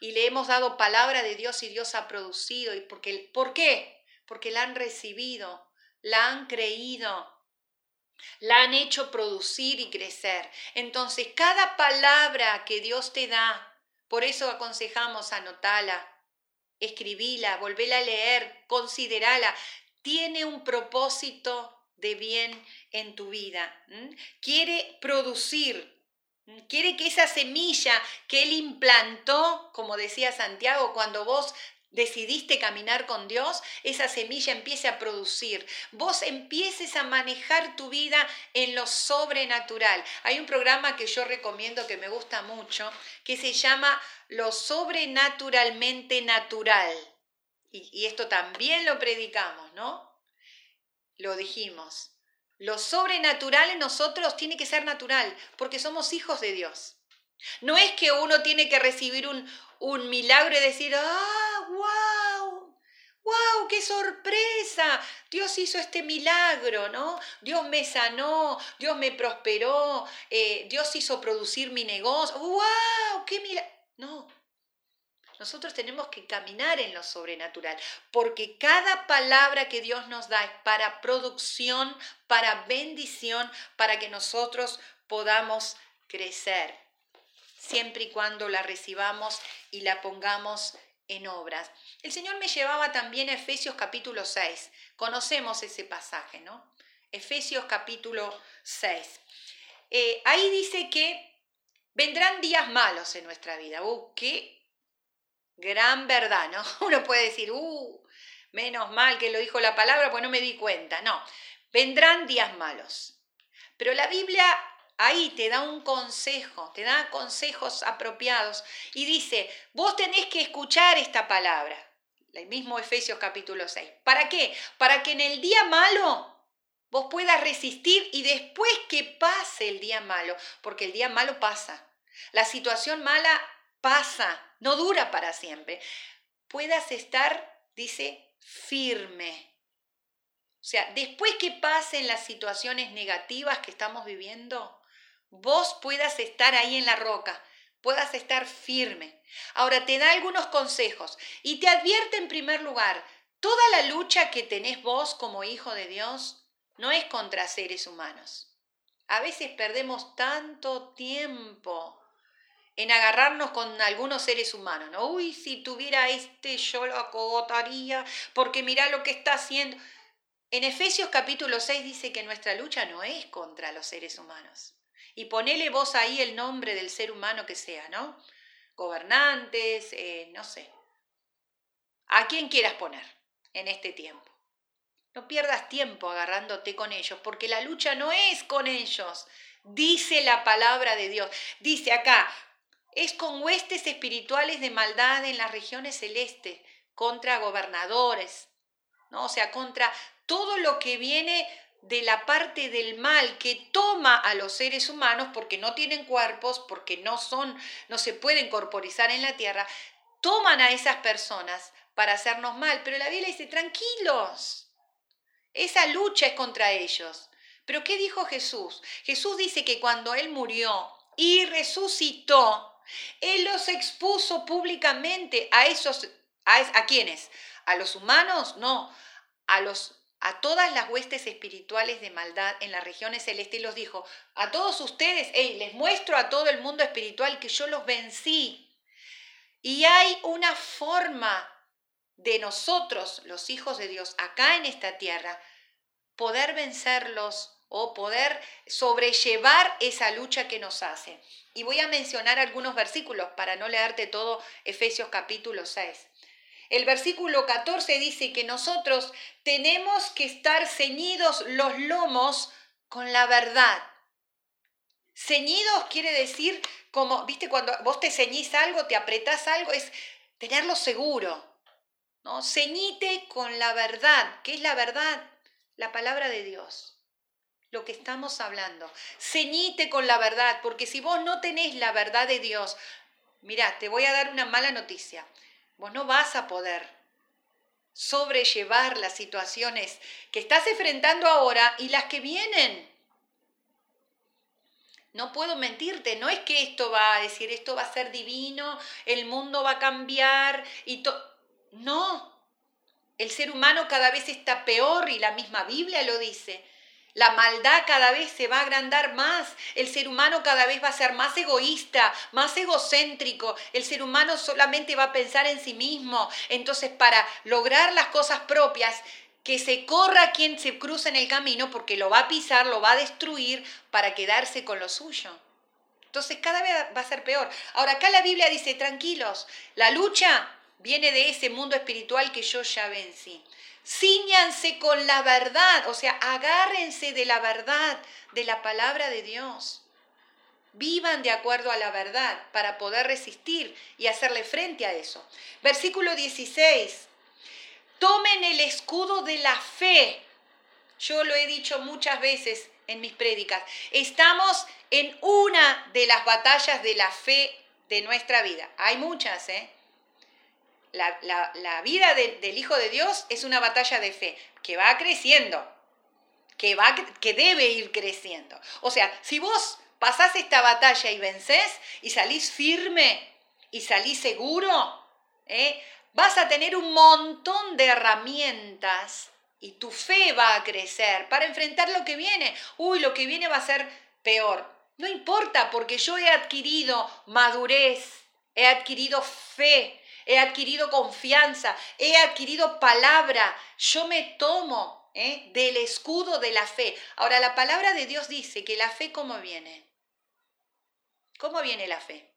y le hemos dado palabra de Dios y Dios ha producido. ¿Y porque, ¿Por qué? Porque la han recibido, la han creído, la han hecho producir y crecer. Entonces, cada palabra que Dios te da, por eso aconsejamos anotarla, escribíla, volverla a leer, considerala, tiene un propósito de bien en tu vida. Quiere producir, quiere que esa semilla que Él implantó, como decía Santiago, cuando vos decidiste caminar con Dios, esa semilla empiece a producir. Vos empieces a manejar tu vida en lo sobrenatural. Hay un programa que yo recomiendo que me gusta mucho, que se llama Lo sobrenaturalmente natural. Y, esto también lo predicamos, ¿no? lo dijimos. Lo sobrenatural en nosotros tiene que ser natural, porque somos hijos de Dios. No es que uno tiene que recibir un, un milagro y decir, ¡ah! ¡Wow! ¡Qué sorpresa! Dios hizo este milagro, ¿no? Dios me sanó, Dios me prosperó, eh, Dios hizo producir mi negocio. ¡Wow! ¡Qué milagro! No, nosotros tenemos que caminar en lo sobrenatural, porque cada palabra que Dios nos da es para producción, para bendición, para que nosotros podamos crecer, siempre y cuando la recibamos y la pongamos en obras. El Señor me llevaba también a Efesios capítulo 6. Conocemos ese pasaje, ¿no? Efesios capítulo 6. Eh, ahí dice que vendrán días malos en nuestra vida. Uh, qué Gran verdad, ¿no? Uno puede decir, uh, menos mal que lo dijo la palabra, pues no me di cuenta. No, vendrán días malos. Pero la Biblia ahí te da un consejo, te da consejos apropiados y dice, vos tenés que escuchar esta palabra. El mismo Efesios capítulo 6. ¿Para qué? Para que en el día malo vos puedas resistir y después que pase el día malo, porque el día malo pasa. La situación mala pasa, no dura para siempre, puedas estar, dice, firme. O sea, después que pasen las situaciones negativas que estamos viviendo, vos puedas estar ahí en la roca, puedas estar firme. Ahora te da algunos consejos y te advierte en primer lugar, toda la lucha que tenés vos como hijo de Dios no es contra seres humanos. A veces perdemos tanto tiempo en agarrarnos con algunos seres humanos, ¿no? Uy, si tuviera este, yo lo acogotaría, porque mira lo que está haciendo. En Efesios capítulo 6 dice que nuestra lucha no es contra los seres humanos. Y ponele vos ahí el nombre del ser humano que sea, ¿no? Gobernantes, eh, no sé. A quien quieras poner en este tiempo. No pierdas tiempo agarrándote con ellos, porque la lucha no es con ellos. Dice la palabra de Dios. Dice acá, es con huestes espirituales de maldad en las regiones celestes, contra gobernadores, ¿no? O sea, contra todo lo que viene de la parte del mal que toma a los seres humanos porque no tienen cuerpos, porque no son, no se pueden corporizar en la tierra, toman a esas personas para hacernos mal. Pero la Biblia dice, tranquilos, esa lucha es contra ellos. Pero ¿qué dijo Jesús? Jesús dice que cuando Él murió y resucitó, él los expuso públicamente a esos, a, a quiénes? ¿A los humanos? No, a los a todas las huestes espirituales de maldad en las regiones celestes y los dijo, a todos ustedes, hey, les muestro a todo el mundo espiritual que yo los vencí. Y hay una forma de nosotros, los hijos de Dios, acá en esta tierra, poder vencerlos o poder sobrellevar esa lucha que nos hace. Y voy a mencionar algunos versículos para no leerte todo Efesios capítulo 6. El versículo 14 dice que nosotros tenemos que estar ceñidos los lomos con la verdad. Ceñidos quiere decir como, viste, cuando vos te ceñís algo, te apretás algo, es tenerlo seguro. ¿no? Ceñite con la verdad. ¿Qué es la verdad? La palabra de Dios. Lo que estamos hablando. Ceñite con la verdad, porque si vos no tenés la verdad de Dios, mira, te voy a dar una mala noticia. Vos no vas a poder sobrellevar las situaciones que estás enfrentando ahora y las que vienen. No puedo mentirte, no es que esto va a decir, esto va a ser divino, el mundo va a cambiar y todo. No, el ser humano cada vez está peor y la misma Biblia lo dice. La maldad cada vez se va a agrandar más, el ser humano cada vez va a ser más egoísta, más egocéntrico, el ser humano solamente va a pensar en sí mismo. Entonces, para lograr las cosas propias, que se corra quien se cruza en el camino porque lo va a pisar, lo va a destruir para quedarse con lo suyo. Entonces cada vez va a ser peor. Ahora acá la Biblia dice, tranquilos, la lucha viene de ese mundo espiritual que yo ya vencí. Cíñanse con la verdad, o sea, agárrense de la verdad, de la palabra de Dios. Vivan de acuerdo a la verdad para poder resistir y hacerle frente a eso. Versículo 16 tomen el escudo de la fe. Yo lo he dicho muchas veces en mis prédicas. Estamos en una de las batallas de la fe de nuestra vida. Hay muchas, ¿eh? La, vida del Hijo de Dios es una batalla de fe que va creciendo, que, va, que debe ir creciendo. O sea, si vos pasás esta batalla y vencés y salís firme y salís seguro, ¿eh? vas a tener un montón de herramientas y tu fe va a crecer para enfrentar lo que viene. Uy, lo que viene va a ser peor. No importa porque yo he adquirido madurez, he adquirido fe, he adquirido confianza, he adquirido palabra. Yo me tomo ¿eh? del escudo de la fe. Ahora, la palabra de Dios dice que la fe, ¿cómo viene? ¿Cómo viene la fe?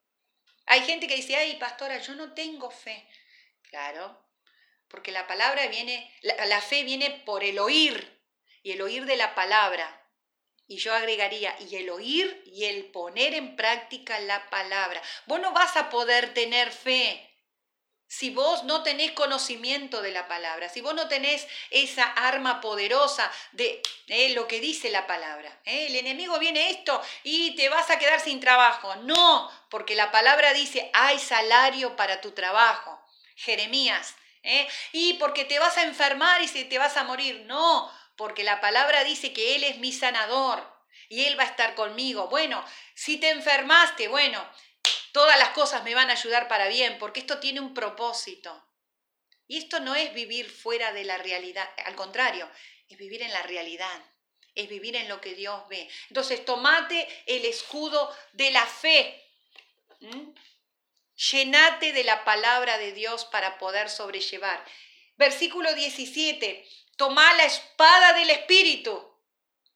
Hay gente que dice, ay, pastora, yo no tengo fe. Claro, porque la palabra viene, la, fe viene por el oír y el oír de la palabra. Y yo agregaría, y el oír y el poner en práctica la palabra. Vos no vas a poder tener fe si vos no tenés conocimiento de la palabra, si vos no tenés esa arma poderosa de eh, lo que dice la palabra. Eh, el enemigo viene esto y te vas a quedar sin trabajo. No, porque la palabra dice, hay salario para tu trabajo. Jeremías. ¿eh? Y porque te vas a enfermar y te vas a morir. No, porque la palabra dice que Él es mi sanador y Él va a estar conmigo. Bueno, si te enfermaste, bueno, todas las cosas me van a ayudar para bien, porque esto tiene un propósito. Y esto no es vivir fuera de la realidad, al contrario, es vivir en la realidad, es vivir en lo que Dios ve. Entonces, tomate el escudo de la fe. Llenate de la palabra de Dios para poder sobrellevar. Versículo 17. Toma la espada del Espíritu.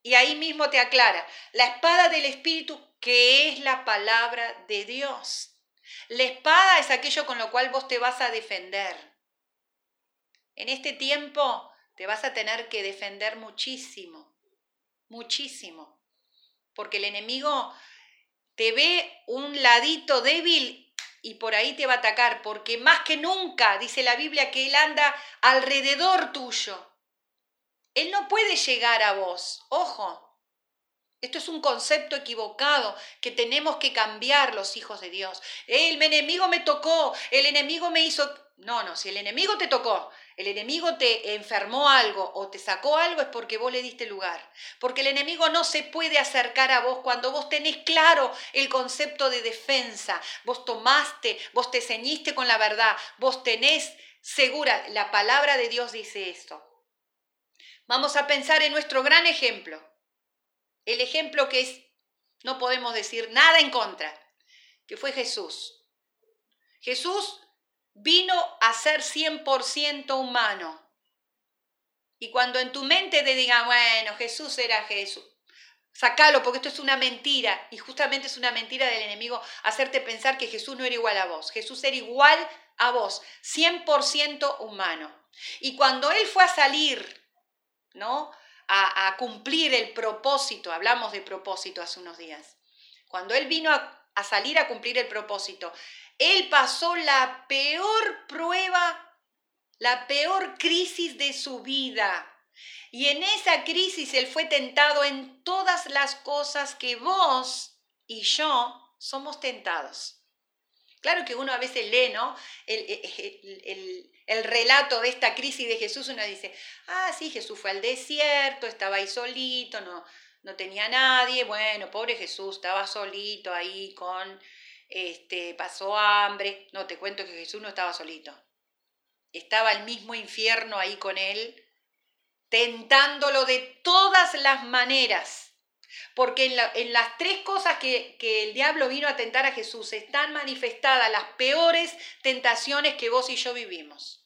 Y ahí mismo te aclara. La espada del Espíritu que es la palabra de Dios. La espada es aquello con lo cual vos te vas a defender. En este tiempo te vas a tener que defender muchísimo, muchísimo, porque el enemigo te ve un ladito débil y por ahí te va a atacar, porque más que nunca, dice la Biblia, que Él anda alrededor tuyo. Él no puede llegar a vos, ojo. Esto es un concepto equivocado que tenemos que cambiar los hijos de Dios. El enemigo me tocó, el enemigo me hizo... No, no, si el enemigo te tocó, el enemigo te enfermó algo o te sacó algo es porque vos le diste lugar. Porque el enemigo no se puede acercar a vos cuando vos tenés claro el concepto de defensa. Vos tomaste, vos te ceñiste con la verdad, vos tenés segura, la palabra de Dios dice esto. Vamos a pensar en nuestro gran ejemplo. El ejemplo que es, no podemos decir nada en contra, que fue Jesús. Jesús vino a ser 100% humano. Y cuando en tu mente te diga, bueno, Jesús era Jesús, sacalo porque esto es una mentira. Y justamente es una mentira del enemigo hacerte pensar que Jesús no era igual a vos. Jesús era igual a vos, 100% humano. Y cuando Él fue a salir, ¿no? A, cumplir el propósito, hablamos de propósito hace unos días, cuando Él vino a salir a cumplir el propósito, Él pasó la peor prueba la peor crisis de su vida. Y en esa crisis él fue tentado en todas las cosas que vos y yo somos tentados. Claro que uno a veces lee, ¿no? El, el, relato de esta crisis de Jesús, uno dice, ah, sí, Jesús fue al desierto, estaba ahí solito, no, no tenía nadie, bueno, pobre Jesús, estaba solito ahí con, este, pasó hambre. No, te cuento que Jesús no estaba solito estaba el mismo infierno ahí con él, tentándolo de todas las maneras. Porque en, las tres cosas que, el diablo vino a tentar a Jesús están manifestadas las peores tentaciones que vos y yo vivimos,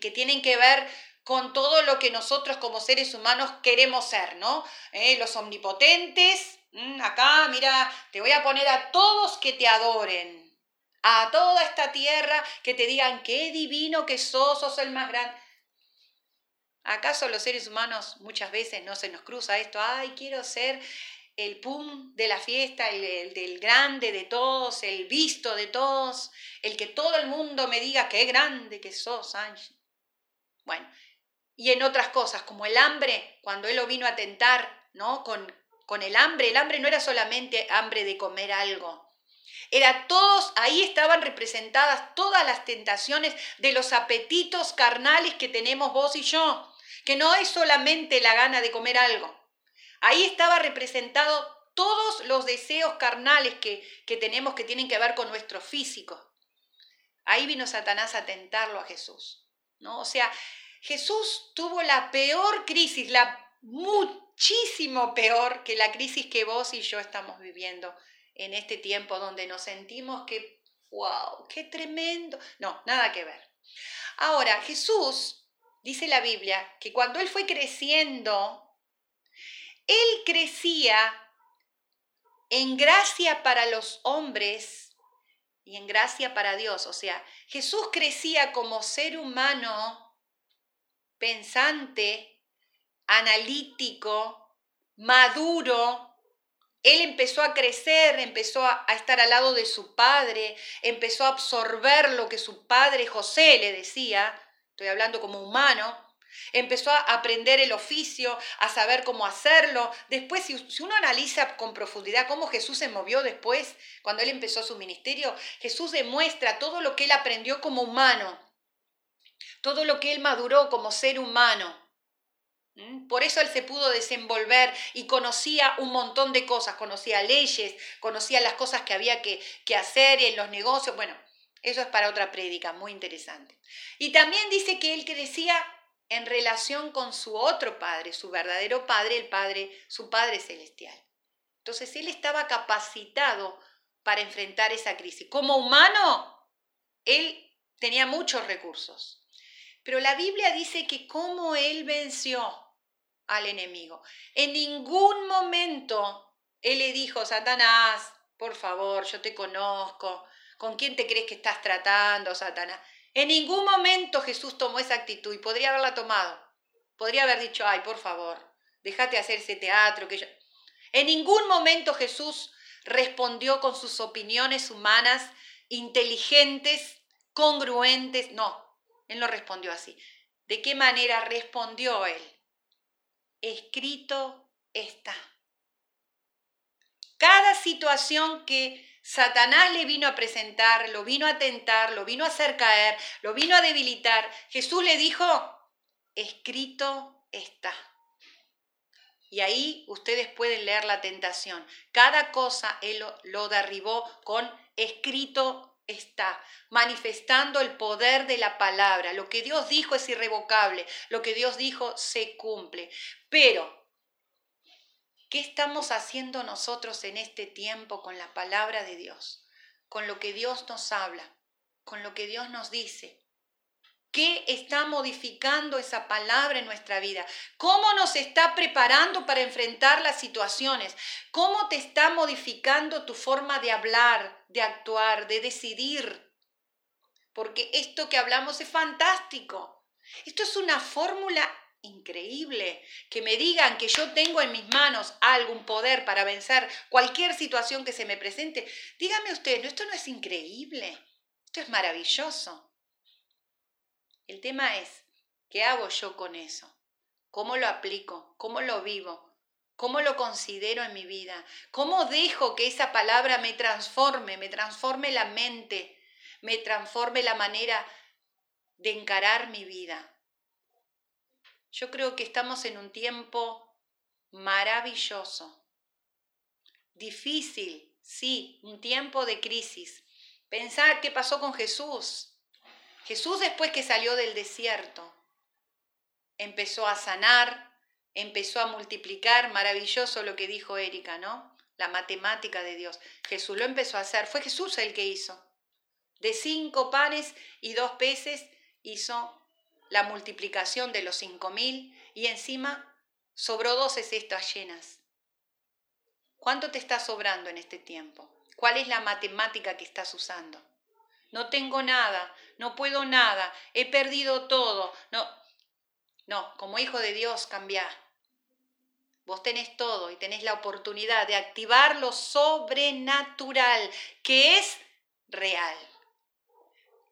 que tienen que ver con todo lo que nosotros como seres humanos queremos ser, ¿no? Eh, los omnipotentes, mm, acá, mira, te voy a poner a todos que te adoren, a toda esta tierra que te digan qué divino que sos, sos el más grande. ¿Acaso los seres humanos muchas veces no se nos cruza esto? Ay, quiero ser el pum de la fiesta, el, del grande de todos, el visto de todos, el que todo el mundo me diga qué grande que sos, Ángel. Bueno, y en otras cosas, como el hambre, cuando él lo vino a tentar, ¿no? Con, con el hambre, el hambre no era solamente hambre de comer algo, era todos, ahí estaban representadas todas las tentaciones de los apetitos carnales que tenemos vos y yo, que no es solamente la gana de comer algo. Ahí estaba representado todos los deseos carnales que, que tenemos que tienen que ver con nuestro físico. Ahí vino Satanás a tentarlo a Jesús. ¿no? O sea, Jesús tuvo la peor crisis, la muchísimo peor que la crisis que vos y yo estamos viviendo en este tiempo donde nos sentimos que, wow, qué tremendo. No, nada que ver. Ahora, Jesús, dice la Biblia, que cuando Él fue creciendo, Él crecía en gracia para los hombres y en gracia para Dios. O sea, Jesús crecía como ser humano pensante, analítico, maduro, él empezó a crecer, empezó a, estar al lado de su padre, empezó a absorber lo que su padre José le decía, estoy hablando como humano, empezó a aprender el oficio, a saber cómo hacerlo. Después, si, uno analiza con profundidad cómo Jesús se movió después, cuando él empezó su ministerio, Jesús demuestra todo lo que él aprendió como humano, todo lo que él maduró como ser humano. ¿Mm? Por eso él se pudo desenvolver y conocía un montón de cosas, conocía leyes, conocía las cosas que había que, que hacer en los negocios. Bueno, eso es para otra prédica, muy interesante. Y también dice que él crecía en relación con su otro padre, su verdadero padre, el padre, su padre celestial. Entonces él estaba capacitado para enfrentar esa crisis. Como humano, él tenía muchos recursos. Pero la Biblia dice que como él venció al enemigo. En ningún momento él le dijo, Satanás, por favor, yo te conozco, ¿con quién te crees que estás tratando, Satanás? En ningún momento Jesús tomó esa actitud y podría haberla tomado. Podría haber dicho, ay, por favor, déjate hacer ese teatro que yo... En ningún momento Jesús respondió con sus opiniones humanas, inteligentes, congruentes. No, él no respondió así. ¿De qué manera respondió él? escrito está. Cada situación que Satanás le vino a presentar, lo vino a tentar, lo vino a hacer caer, lo vino a debilitar, Jesús le dijo, escrito está. Y ahí ustedes pueden leer la tentación. Cada cosa Él lo, derribó con escrito está manifestando el poder de la palabra. Lo que Dios dijo es irrevocable, lo que Dios dijo se cumple. Pero, ¿qué estamos haciendo nosotros en este tiempo con la palabra de Dios? con lo que Dios nos habla, con lo que Dios nos dice. ¿Qué está modificando esa palabra en nuestra vida? ¿Cómo nos está preparando para enfrentar las situaciones? ¿Cómo te está modificando tu forma de hablar, de actuar, de decidir? Porque esto que hablamos es fantástico. Esto es una fórmula increíble. Que me digan que yo tengo en mis manos algún poder para vencer cualquier situación que se me presente. Dígame usted, ¿esto no es increíble? Esto es maravilloso. El tema es, ¿qué hago yo con eso? ¿Cómo lo aplico? ¿Cómo lo vivo? ¿Cómo lo considero en mi vida? ¿Cómo dejo que esa palabra me transforme, me transforme la mente, me transforme la manera de encarar mi vida? Yo creo que estamos en un tiempo maravilloso, difícil, sí, un tiempo de crisis. Pensar qué pasó con Jesús. Jesús después que salió del desierto, empezó a sanar, empezó a multiplicar, maravilloso lo que dijo Erika, ¿no? La matemática de Dios. Jesús lo empezó a hacer, fue Jesús el que hizo. De cinco panes y dos peces hizo la multiplicación de los cinco mil y encima sobró doce cestas llenas. ¿Cuánto te está sobrando en este tiempo? ¿Cuál es la matemática que estás usando? no tengo nada, no puedo nada, he perdido todo. No, no, como hijo de Dios, cambia. Vos tenés todo y tenés la oportunidad de activar lo sobrenatural, que es real.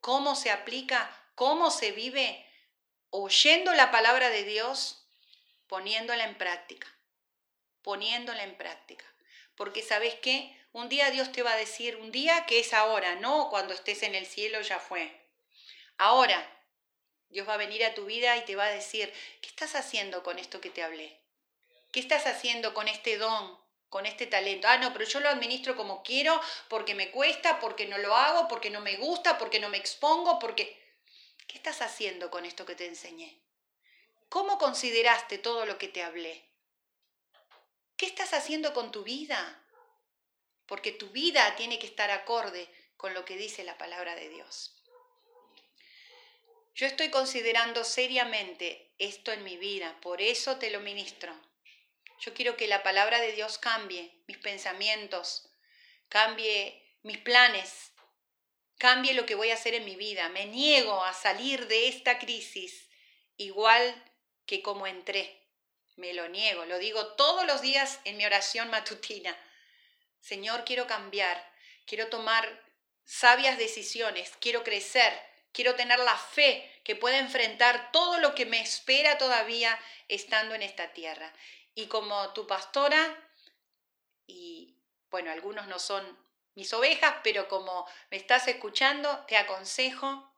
¿Cómo se aplica? ¿Cómo se vive? Oyendo la palabra de Dios, poniéndola en práctica. Poniéndola en práctica. Porque sabes qué? Un día Dios te va a decir, un día que es ahora, no cuando estés en el cielo ya fue. Ahora, Dios va a venir a tu vida y te va a decir, ¿qué estás haciendo con esto que te hablé? ¿Qué estás haciendo con este don, con este talento? Ah, no, pero yo lo administro como quiero, porque me cuesta, porque no lo hago, porque no me gusta, porque no me expongo, porque... ¿Qué estás haciendo con esto que te enseñé? ¿Cómo consideraste todo lo que te hablé? ¿Qué estás haciendo con tu vida? porque tu vida tiene que estar acorde con lo que dice la palabra de Dios. Yo estoy considerando seriamente esto en mi vida, por eso te lo ministro. Yo quiero que la palabra de Dios cambie mis pensamientos, cambie mis planes, cambie lo que voy a hacer en mi vida. Me niego a salir de esta crisis igual que como entré. Me lo niego, lo digo todos los días en mi oración matutina. Señor, quiero cambiar, quiero tomar sabias decisiones, quiero crecer, quiero tener la fe que pueda enfrentar todo lo que me espera todavía estando en esta tierra. Y como tu pastora, y bueno, algunos no son mis ovejas, pero como me estás escuchando, te aconsejo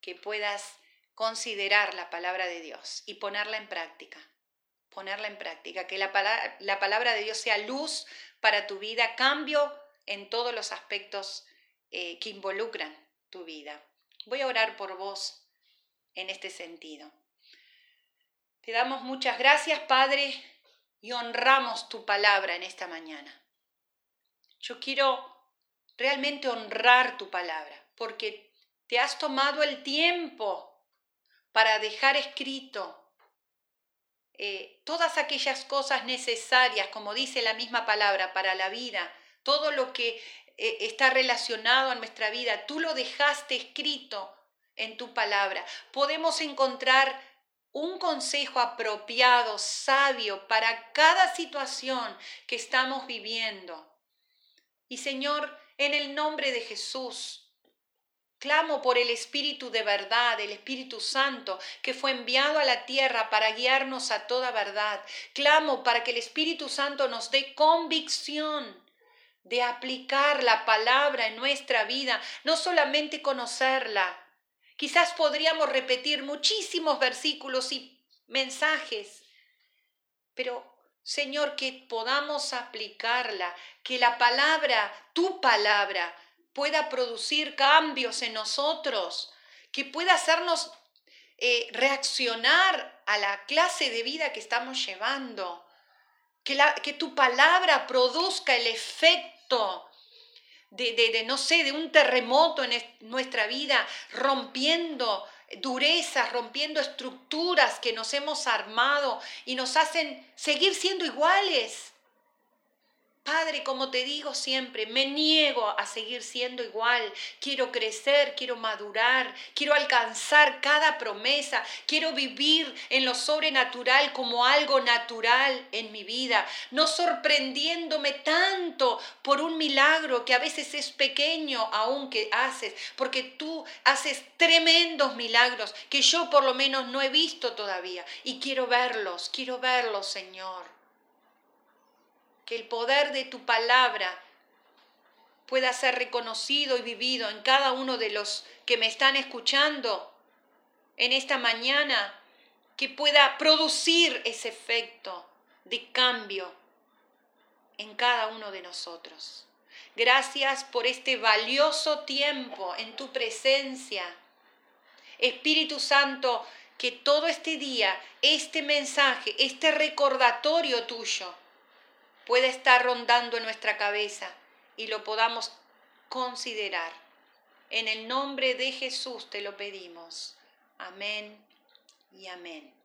que puedas considerar la palabra de Dios y ponerla en práctica. Ponerla en práctica, que la palabra, la palabra de Dios sea luz para tu vida, cambio en todos los aspectos eh, que involucran tu vida. Voy a orar por vos en este sentido. Te damos muchas gracias, Padre, y honramos tu palabra en esta mañana. Yo quiero realmente honrar tu palabra, porque te has tomado el tiempo para dejar escrito eh, todas aquellas cosas necesarias, como dice la misma palabra, para la vida, todo lo que eh, está relacionado a nuestra vida, tú lo dejaste escrito en tu palabra. Podemos encontrar un consejo apropiado, sabio para cada situación que estamos viviendo. Y Señor, en el nombre de Jesús, Clamo por el Espíritu de verdad, el Espíritu Santo, que fue enviado a la tierra para guiarnos a toda verdad. Clamo para que el Espíritu Santo nos dé convicción de aplicar la palabra en nuestra vida, no solamente conocerla. Quizás podríamos repetir muchísimos versículos y mensajes, pero Señor, que podamos aplicarla, que la palabra, tu palabra, pueda producir cambios en nosotros, que pueda hacernos eh, reaccionar a la clase de vida que estamos llevando, que, la, que tu palabra produzca el efecto de, de, no sé, de un terremoto en nuestra vida, rompiendo durezas, rompiendo estructuras que nos hemos armado y nos hacen seguir siendo iguales. Padre, como te digo siempre, me niego a seguir siendo igual. Quiero crecer, quiero madurar, quiero alcanzar cada promesa, quiero vivir en lo sobrenatural como algo natural en mi vida, no sorprendiéndome tanto por un milagro que a veces es pequeño aún que haces, porque tú haces tremendos milagros que yo por lo menos no he visto todavía. Y quiero verlos, quiero verlos, Señor el poder de tu palabra pueda ser reconocido y vivido en cada uno de los que me están escuchando en esta mañana, que pueda producir ese efecto de cambio en cada uno de nosotros. Gracias por este valioso tiempo en tu presencia. Espíritu Santo, que todo este día, este mensaje, este recordatorio tuyo, puede estar rondando en nuestra cabeza y lo podamos considerar. En el nombre de Jesús te lo pedimos. Amén y amén.